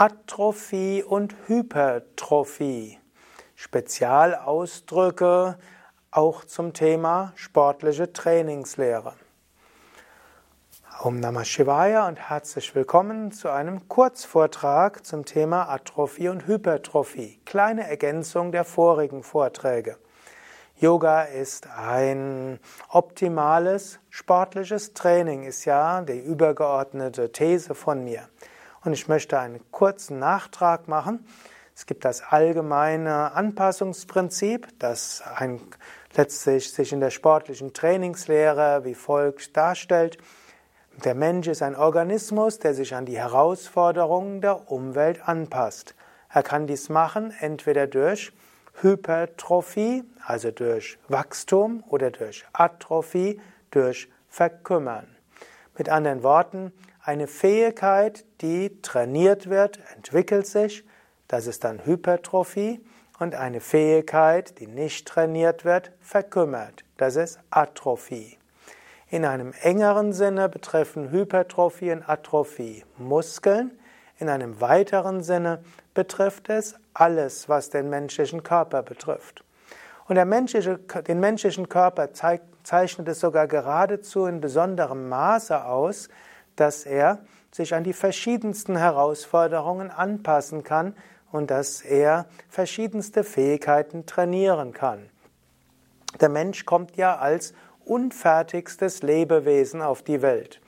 Atrophie und Hypertrophie. Spezialausdrücke auch zum Thema sportliche Trainingslehre. Om Namah Shivaya und herzlich willkommen zu einem Kurzvortrag zum Thema Atrophie und Hypertrophie. Kleine Ergänzung der vorigen Vorträge. Yoga ist ein optimales sportliches Training, ist ja die übergeordnete These von mir. Und ich möchte einen kurzen Nachtrag machen. Es gibt das allgemeine Anpassungsprinzip, das ein, letztlich sich in der sportlichen Trainingslehre wie folgt darstellt. Der Mensch ist ein Organismus, der sich an die Herausforderungen der Umwelt anpasst. Er kann dies machen entweder durch Hypertrophie, also durch Wachstum, oder durch Atrophie, durch Verkümmern. Mit anderen Worten, eine Fähigkeit, die trainiert wird, entwickelt sich, das ist dann Hypertrophie, und eine Fähigkeit, die nicht trainiert wird, verkümmert, das ist Atrophie. In einem engeren Sinne betreffen Hypertrophie und Atrophie Muskeln, in einem weiteren Sinne betrifft es alles, was den menschlichen Körper betrifft. Und menschliche, den menschlichen Körper zeigt, zeichnet es sogar geradezu in besonderem Maße aus, dass er sich an die verschiedensten Herausforderungen anpassen kann und dass er verschiedenste Fähigkeiten trainieren kann. Der Mensch kommt ja als unfertigstes Lebewesen auf die Welt.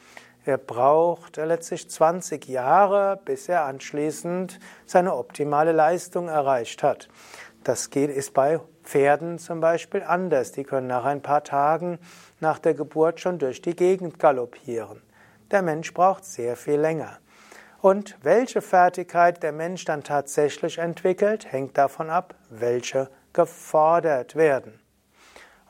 Er braucht letztlich 20 Jahre, bis er anschließend seine optimale Leistung erreicht hat. Das geht, ist bei Pferden zum Beispiel anders. Die können nach ein paar Tagen nach der Geburt schon durch die Gegend galoppieren. Der Mensch braucht sehr viel länger. Und welche Fertigkeit der Mensch dann tatsächlich entwickelt, hängt davon ab, welche gefordert werden.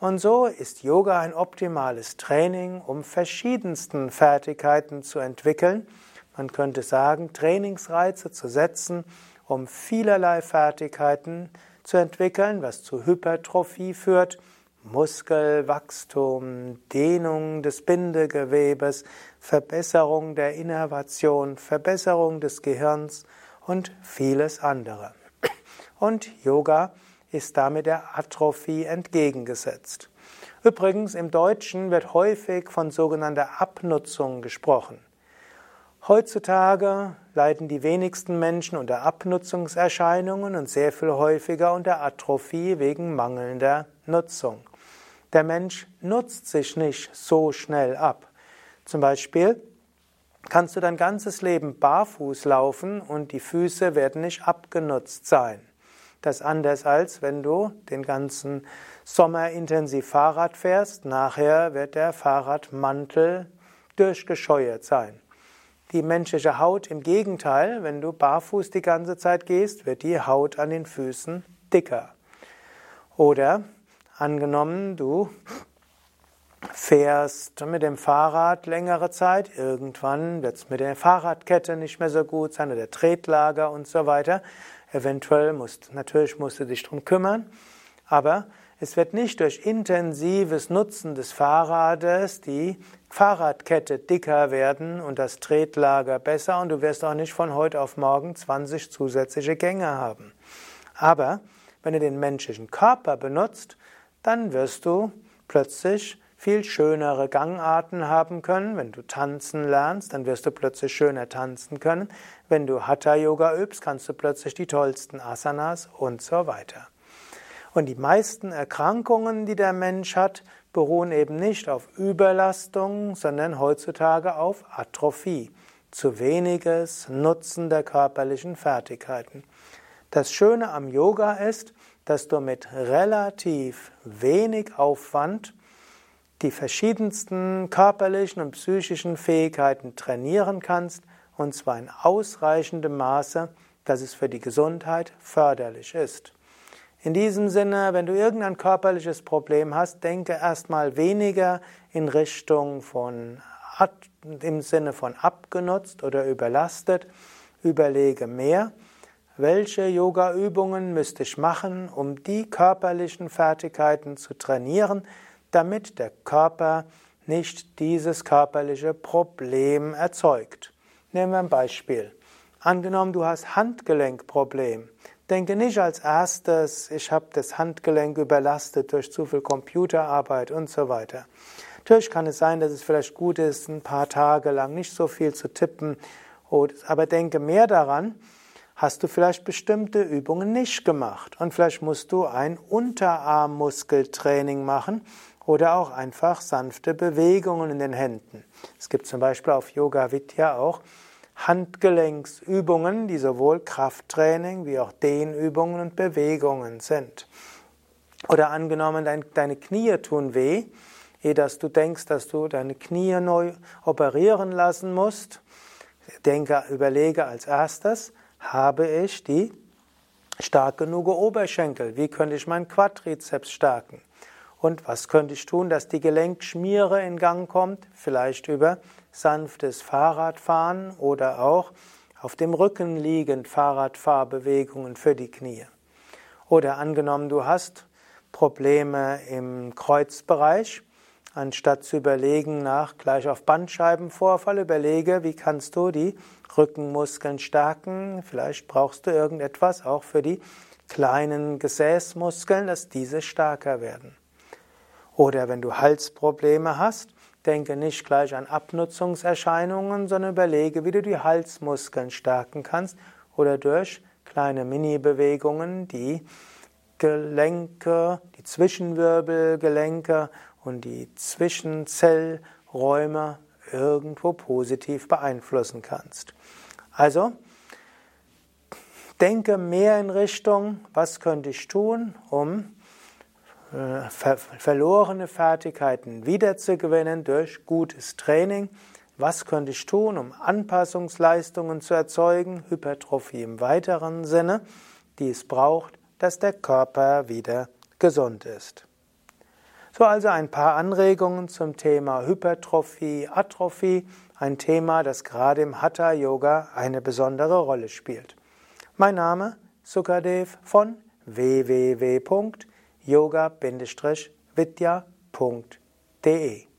Und so ist Yoga ein optimales Training, um verschiedensten Fertigkeiten zu entwickeln. Man könnte sagen, Trainingsreize zu setzen, um vielerlei Fertigkeiten zu entwickeln, was zu Hypertrophie führt, Muskelwachstum, Dehnung des Bindegewebes, Verbesserung der Innervation, Verbesserung des Gehirns und vieles andere. Und Yoga ist damit der Atrophie entgegengesetzt. Übrigens, im Deutschen wird häufig von sogenannter Abnutzung gesprochen. Heutzutage leiden die wenigsten Menschen unter Abnutzungserscheinungen und sehr viel häufiger unter Atrophie wegen mangelnder Nutzung. Der Mensch nutzt sich nicht so schnell ab. Zum Beispiel kannst du dein ganzes Leben barfuß laufen und die Füße werden nicht abgenutzt sein. Das anders als wenn du den ganzen Sommer intensiv Fahrrad fährst. Nachher wird der Fahrradmantel durchgescheuert sein. Die menschliche Haut im Gegenteil, wenn du barfuß die ganze Zeit gehst, wird die Haut an den Füßen dicker. Oder Angenommen, du fährst mit dem Fahrrad längere Zeit, irgendwann wird es mit der Fahrradkette nicht mehr so gut sein, oder der Tretlager und so weiter. Eventuell musst, natürlich musst du dich darum kümmern, aber es wird nicht durch intensives Nutzen des Fahrrades die Fahrradkette dicker werden und das Tretlager besser und du wirst auch nicht von heute auf morgen 20 zusätzliche Gänge haben. Aber wenn du den menschlichen Körper benutzt, dann wirst du plötzlich viel schönere Gangarten haben können. Wenn du tanzen lernst, dann wirst du plötzlich schöner tanzen können. Wenn du Hatha Yoga übst, kannst du plötzlich die tollsten Asanas und so weiter. Und die meisten Erkrankungen, die der Mensch hat, beruhen eben nicht auf Überlastung, sondern heutzutage auf Atrophie, zu weniges Nutzen der körperlichen Fertigkeiten. Das Schöne am Yoga ist, dass du mit relativ wenig Aufwand die verschiedensten körperlichen und psychischen Fähigkeiten trainieren kannst, und zwar in ausreichendem Maße, dass es für die Gesundheit förderlich ist. In diesem Sinne, wenn du irgendein körperliches Problem hast, denke erstmal weniger in Richtung von im Sinne von abgenutzt oder überlastet, überlege mehr welche Yoga-Übungen müsste ich machen, um die körperlichen Fertigkeiten zu trainieren, damit der Körper nicht dieses körperliche Problem erzeugt. Nehmen wir ein Beispiel. Angenommen, du hast Handgelenkproblem. Denke nicht als erstes, ich habe das Handgelenk überlastet durch zu viel Computerarbeit und so weiter. Natürlich kann es sein, dass es vielleicht gut ist, ein paar Tage lang nicht so viel zu tippen, aber denke mehr daran, hast du vielleicht bestimmte Übungen nicht gemacht und vielleicht musst du ein Unterarmmuskeltraining machen oder auch einfach sanfte Bewegungen in den Händen. Es gibt zum Beispiel auf Yoga Vidya auch Handgelenksübungen, die sowohl Krafttraining wie auch Dehnübungen und Bewegungen sind. Oder angenommen, dein, deine Knie tun weh, ehe dass du denkst, dass du deine Knie neu operieren lassen musst. Denke, überlege als erstes, habe ich die stark genug Oberschenkel? Wie könnte ich meinen Quadrizeps stärken? Und was könnte ich tun, dass die Gelenkschmiere in Gang kommt? Vielleicht über sanftes Fahrradfahren oder auch auf dem Rücken liegend Fahrradfahrbewegungen für die Knie. Oder angenommen, du hast Probleme im Kreuzbereich, anstatt zu überlegen nach gleich auf Bandscheibenvorfall, überlege, wie kannst du die Rückenmuskeln stärken. Vielleicht brauchst du irgendetwas auch für die kleinen Gesäßmuskeln, dass diese stärker werden. Oder wenn du Halsprobleme hast, denke nicht gleich an Abnutzungserscheinungen, sondern überlege, wie du die Halsmuskeln stärken kannst oder durch kleine Mini-Bewegungen die Gelenke, die Zwischenwirbelgelenke und die Zwischenzellräume irgendwo positiv beeinflussen kannst. Also, denke mehr in Richtung, was könnte ich tun, um ver verlorene Fertigkeiten wiederzugewinnen durch gutes Training. Was könnte ich tun, um Anpassungsleistungen zu erzeugen, Hypertrophie im weiteren Sinne, die es braucht, dass der Körper wieder gesund ist. So also ein paar Anregungen zum Thema Hypertrophie, Atrophie, ein Thema, das gerade im Hatha Yoga eine besondere Rolle spielt. Mein Name Sukadev von www yoga-vidya.de